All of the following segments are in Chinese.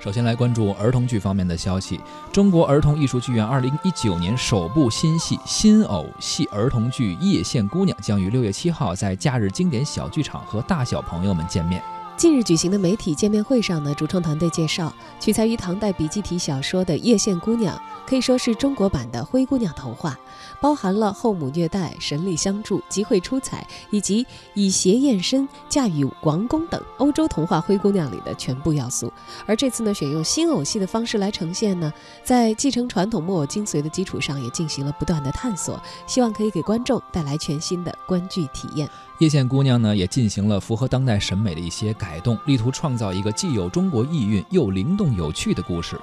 首先来关注儿童剧方面的消息。中国儿童艺术剧院二零一九年首部新戏新偶戏儿童剧《叶县姑娘》将于六月七号在假日经典小剧场和大小朋友们见面。近日举行的媒体见面会上呢，主创团队介绍，取材于唐代笔记体小说的《叶县姑娘》可以说是中国版的灰姑娘童话，包含了后母虐待、神力相助、集会出彩以及以邪验身、驾驭王宫等欧洲童话灰姑娘里的全部要素。而这次呢，选用新偶戏的方式来呈现呢，在继承传统木偶精髓的基础上，也进行了不断的探索，希望可以给观众带来全新的观剧体验。叶县姑娘呢，也进行了符合当代审美的一些改改动，力图创造一个既有中国意蕴又灵动有趣的故事。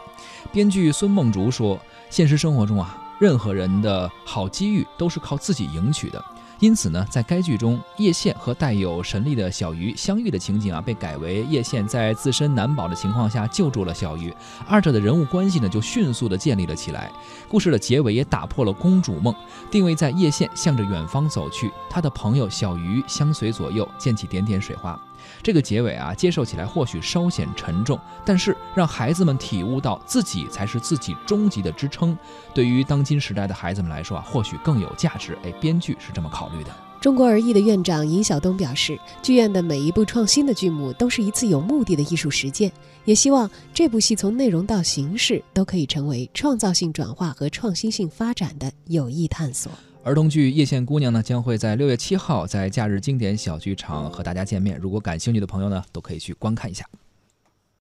编剧孙梦竹说：“现实生活中啊，任何人的好机遇都是靠自己赢取的。”因此呢，在该剧中，叶县和带有神力的小鱼相遇的情景啊，被改为叶县在自身难保的情况下救助了小鱼，二者的人物关系呢就迅速的建立了起来。故事的结尾也打破了公主梦，定位在叶县向着远方走去，他的朋友小鱼相随左右，溅起点点水花。这个结尾啊，接受起来或许稍显沉重，但是让孩子们体悟到自己才是自己终极的支撑，对于当今时代的孩子们来说啊，或许更有价值。哎，编剧是这么考虑的。中国儿艺的院长尹晓东表示，剧院的每一部创新的剧目都是一次有目的的艺术实践，也希望这部戏从内容到形式都可以成为创造性转化和创新性发展的有益探索。儿童剧《叶县姑娘》呢，将会在六月七号在假日经典小剧场和大家见面。如果感兴趣的朋友呢，都可以去观看一下。